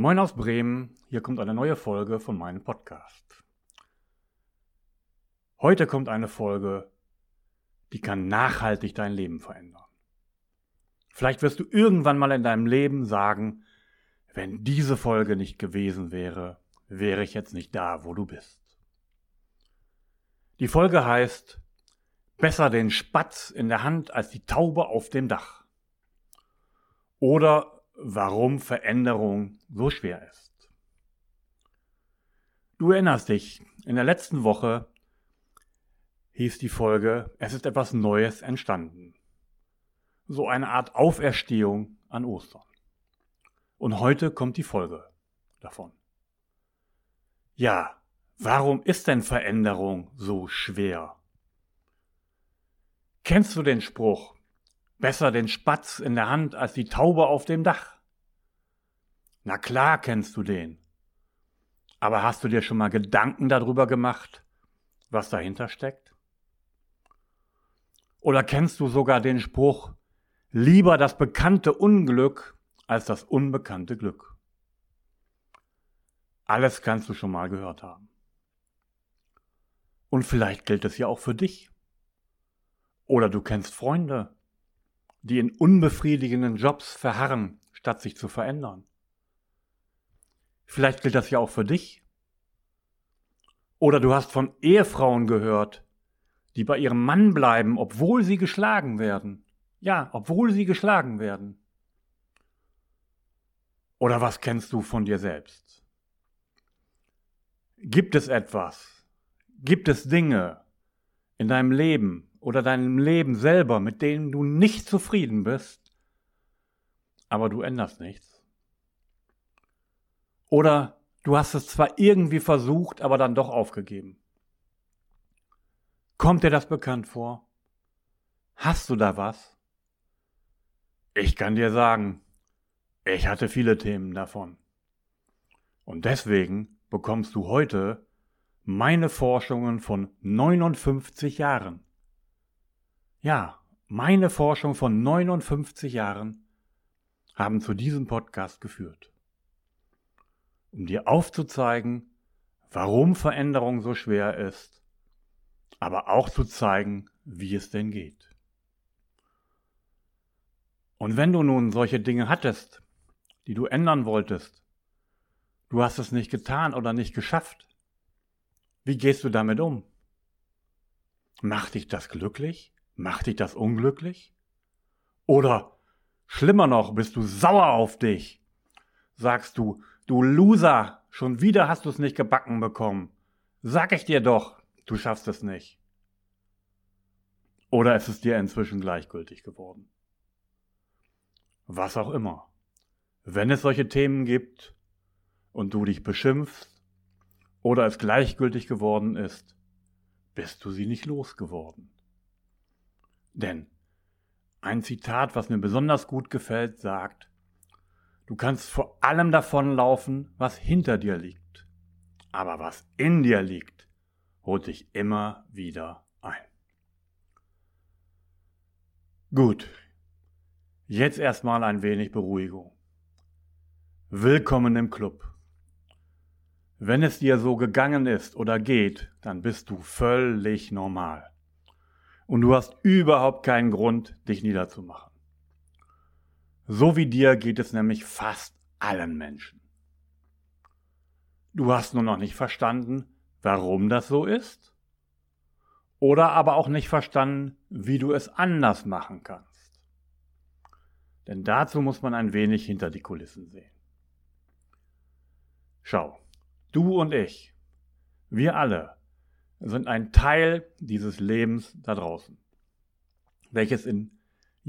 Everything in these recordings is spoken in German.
Moin aus Bremen, hier kommt eine neue Folge von meinem Podcast. Heute kommt eine Folge, die kann nachhaltig dein Leben verändern. Vielleicht wirst du irgendwann mal in deinem Leben sagen, wenn diese Folge nicht gewesen wäre, wäre ich jetzt nicht da, wo du bist. Die Folge heißt Besser den Spatz in der Hand als die Taube auf dem Dach. Oder warum Veränderung so schwer ist. Du erinnerst dich, in der letzten Woche hieß die Folge, es ist etwas Neues entstanden. So eine Art Auferstehung an Ostern. Und heute kommt die Folge davon. Ja, warum ist denn Veränderung so schwer? Kennst du den Spruch, Besser den Spatz in der Hand als die Taube auf dem Dach. Na klar kennst du den. Aber hast du dir schon mal Gedanken darüber gemacht, was dahinter steckt? Oder kennst du sogar den Spruch, lieber das bekannte Unglück als das unbekannte Glück? Alles kannst du schon mal gehört haben. Und vielleicht gilt es ja auch für dich. Oder du kennst Freunde, die in unbefriedigenden Jobs verharren, statt sich zu verändern. Vielleicht gilt das ja auch für dich. Oder du hast von Ehefrauen gehört, die bei ihrem Mann bleiben, obwohl sie geschlagen werden. Ja, obwohl sie geschlagen werden. Oder was kennst du von dir selbst? Gibt es etwas? Gibt es Dinge in deinem Leben, oder deinem Leben selber, mit denen du nicht zufrieden bist, aber du änderst nichts. Oder du hast es zwar irgendwie versucht, aber dann doch aufgegeben. Kommt dir das bekannt vor? Hast du da was? Ich kann dir sagen, ich hatte viele Themen davon. Und deswegen bekommst du heute meine Forschungen von 59 Jahren. Ja, meine Forschung von 59 Jahren haben zu diesem Podcast geführt. Um dir aufzuzeigen, warum Veränderung so schwer ist, aber auch zu zeigen, wie es denn geht. Und wenn du nun solche Dinge hattest, die du ändern wolltest, du hast es nicht getan oder nicht geschafft, wie gehst du damit um? Macht dich das glücklich? Macht dich das unglücklich? Oder schlimmer noch, bist du sauer auf dich? Sagst du, du Loser, schon wieder hast du es nicht gebacken bekommen. Sag ich dir doch, du schaffst es nicht. Oder ist es dir inzwischen gleichgültig geworden? Was auch immer. Wenn es solche Themen gibt und du dich beschimpfst oder es gleichgültig geworden ist, bist du sie nicht losgeworden. Denn ein Zitat, was mir besonders gut gefällt, sagt, du kannst vor allem davonlaufen, was hinter dir liegt. Aber was in dir liegt, holt dich immer wieder ein. Gut, jetzt erstmal ein wenig Beruhigung. Willkommen im Club. Wenn es dir so gegangen ist oder geht, dann bist du völlig normal und du hast überhaupt keinen Grund, dich niederzumachen. So wie dir geht es nämlich fast allen Menschen. Du hast nur noch nicht verstanden, warum das so ist, oder aber auch nicht verstanden, wie du es anders machen kannst. Denn dazu muss man ein wenig hinter die Kulissen sehen. Schau, du und ich, wir alle sind ein Teil dieses Lebens da draußen, welches in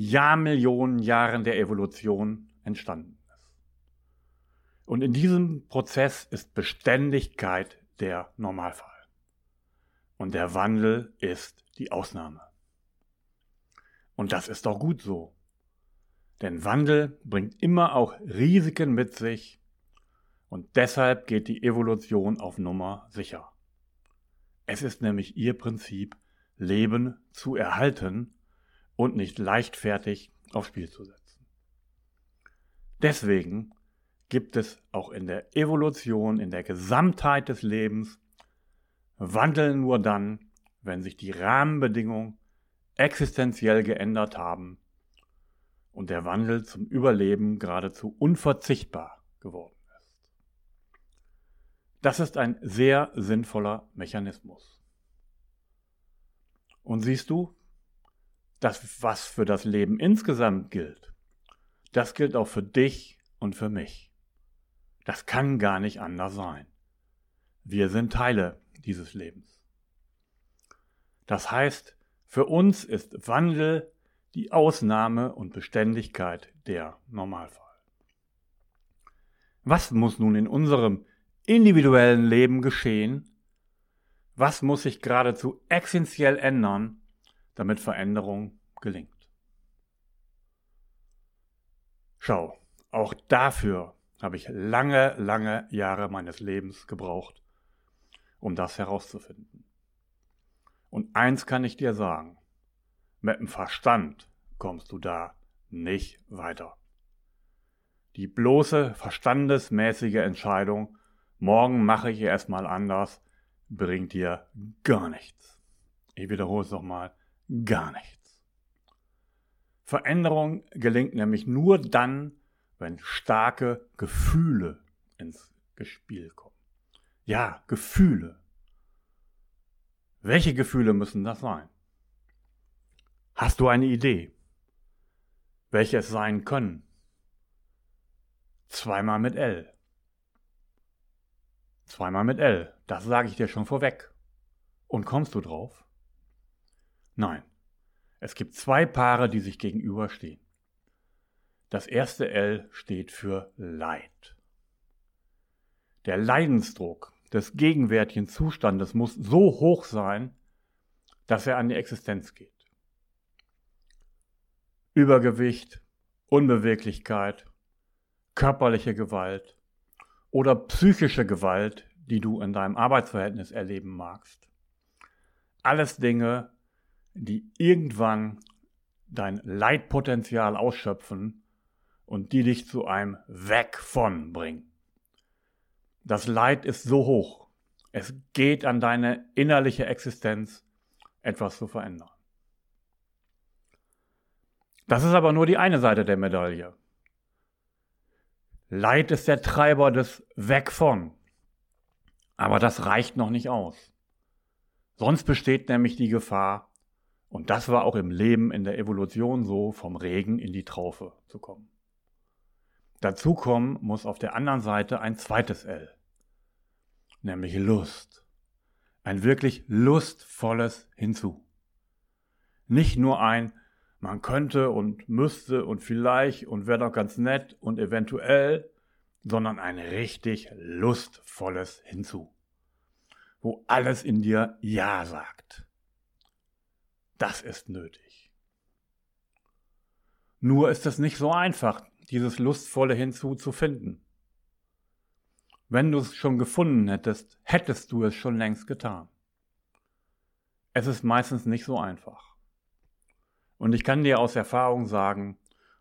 Jahrmillionen Jahren der Evolution entstanden ist. Und in diesem Prozess ist Beständigkeit der Normalfall. Und der Wandel ist die Ausnahme. Und das ist doch gut so. Denn Wandel bringt immer auch Risiken mit sich und deshalb geht die Evolution auf Nummer sicher. Es ist nämlich ihr Prinzip, Leben zu erhalten und nicht leichtfertig aufs Spiel zu setzen. Deswegen gibt es auch in der Evolution, in der Gesamtheit des Lebens Wandel nur dann, wenn sich die Rahmenbedingungen existenziell geändert haben und der Wandel zum Überleben geradezu unverzichtbar geworden ist. Das ist ein sehr sinnvoller Mechanismus. Und siehst du, das, was für das Leben insgesamt gilt, das gilt auch für dich und für mich. Das kann gar nicht anders sein. Wir sind Teile dieses Lebens. Das heißt, für uns ist Wandel die Ausnahme und Beständigkeit der Normalfall. Was muss nun in unserem individuellen Leben geschehen? Was muss sich geradezu essentiell ändern, damit Veränderung gelingt? Schau, auch dafür habe ich lange, lange Jahre meines Lebens gebraucht, um das herauszufinden. Und eins kann ich dir sagen, mit dem Verstand kommst du da nicht weiter. Die bloße verstandesmäßige Entscheidung, morgen mache ich erstmal anders, bringt dir gar nichts. Ich wiederhole es nochmal, gar nichts. Veränderung gelingt nämlich nur dann, wenn starke Gefühle ins Spiel kommen. Ja, Gefühle. Welche Gefühle müssen das sein? Hast du eine Idee, welche es sein können? Zweimal mit L. Zweimal mit L, das sage ich dir schon vorweg. Und kommst du drauf? Nein, es gibt zwei Paare, die sich gegenüberstehen. Das erste L steht für Leid. Der Leidensdruck des gegenwärtigen Zustandes muss so hoch sein, dass er an die Existenz geht. Übergewicht, Unbeweglichkeit, körperliche Gewalt oder psychische Gewalt, die du in deinem Arbeitsverhältnis erleben magst. Alles Dinge, die irgendwann dein Leitpotenzial ausschöpfen und die dich zu einem Weg von bringen. Das Leid ist so hoch. Es geht an deine innerliche Existenz, etwas zu verändern. Das ist aber nur die eine Seite der Medaille. Leid ist der Treiber des Weg von. Aber das reicht noch nicht aus. Sonst besteht nämlich die Gefahr, und das war auch im Leben in der Evolution so, vom Regen in die Traufe zu kommen. Dazu kommen muss auf der anderen Seite ein zweites L nämlich Lust. Ein wirklich lustvolles Hinzu. Nicht nur ein, man könnte und müsste und vielleicht und wäre doch ganz nett und eventuell, sondern ein richtig lustvolles Hinzu, wo alles in dir Ja sagt. Das ist nötig. Nur ist es nicht so einfach, dieses lustvolle Hinzu zu finden. Wenn du es schon gefunden hättest, hättest du es schon längst getan. Es ist meistens nicht so einfach. Und ich kann dir aus Erfahrung sagen,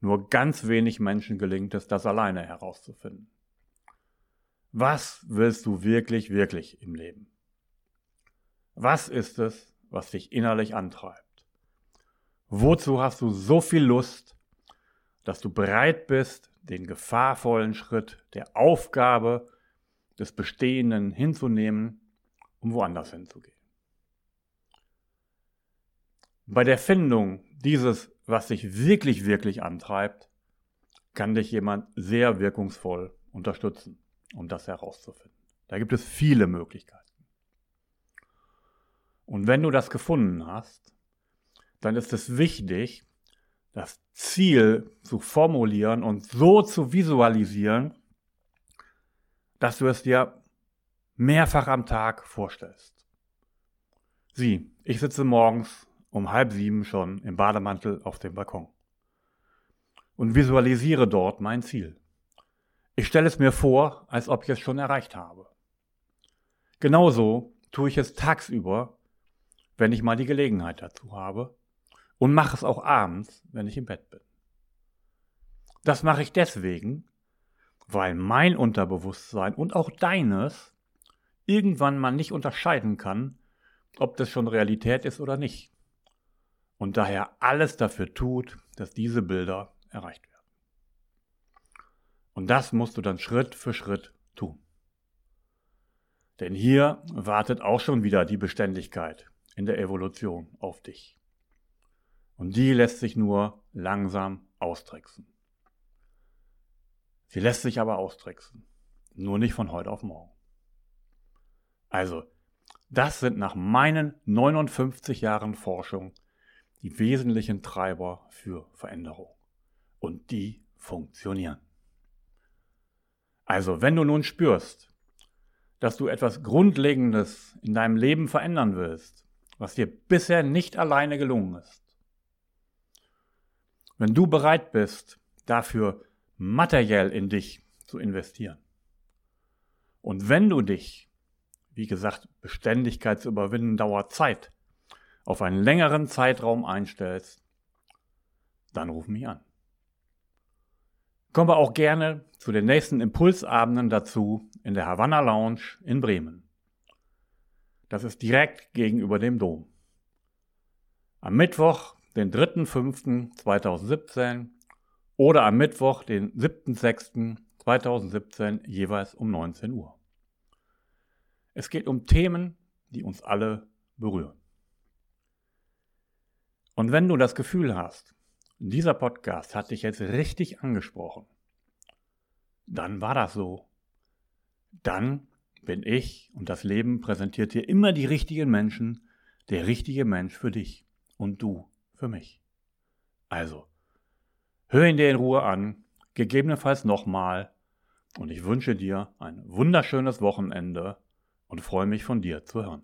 nur ganz wenig Menschen gelingt es, das alleine herauszufinden. Was willst du wirklich, wirklich im Leben? Was ist es, was dich innerlich antreibt? Wozu hast du so viel Lust, dass du bereit bist, den gefahrvollen Schritt der Aufgabe des Bestehenden hinzunehmen, um woanders hinzugehen. Bei der Findung dieses, was dich wirklich, wirklich antreibt, kann dich jemand sehr wirkungsvoll unterstützen, um das herauszufinden. Da gibt es viele Möglichkeiten. Und wenn du das gefunden hast, dann ist es wichtig, das Ziel zu formulieren und so zu visualisieren, dass du es dir mehrfach am Tag vorstellst. Sieh, ich sitze morgens um halb sieben schon im Bademantel auf dem Balkon und visualisiere dort mein Ziel. Ich stelle es mir vor, als ob ich es schon erreicht habe. Genauso tue ich es tagsüber, wenn ich mal die Gelegenheit dazu habe, und mache es auch abends, wenn ich im Bett bin. Das mache ich deswegen, weil mein Unterbewusstsein und auch deines irgendwann mal nicht unterscheiden kann, ob das schon Realität ist oder nicht. Und daher alles dafür tut, dass diese Bilder erreicht werden. Und das musst du dann Schritt für Schritt tun. Denn hier wartet auch schon wieder die Beständigkeit in der Evolution auf dich. Und die lässt sich nur langsam austricksen. Sie lässt sich aber austricksen. Nur nicht von heute auf morgen. Also, das sind nach meinen 59 Jahren Forschung die wesentlichen Treiber für Veränderung. Und die funktionieren. Also, wenn du nun spürst, dass du etwas Grundlegendes in deinem Leben verändern willst, was dir bisher nicht alleine gelungen ist, wenn du bereit bist, dafür materiell in dich zu investieren, und wenn du dich, wie gesagt, Beständigkeit zu überwinden dauert Zeit, auf einen längeren Zeitraum einstellst, dann ruf mich an. Kommen wir auch gerne zu den nächsten Impulsabenden dazu in der Havanna Lounge in Bremen. Das ist direkt gegenüber dem Dom. Am Mittwoch, den 3.5.2017 oder am Mittwoch, den 7.6.2017 jeweils um 19 Uhr. Es geht um Themen, die uns alle berühren. Und wenn du das Gefühl hast, dieser Podcast hat dich jetzt richtig angesprochen, dann war das so. Dann bin ich und das Leben präsentiert dir immer die richtigen Menschen, der richtige Mensch für dich und du für mich. Also, hör ihn dir in Ruhe an, gegebenenfalls nochmal und ich wünsche dir ein wunderschönes Wochenende und freue mich von dir zu hören.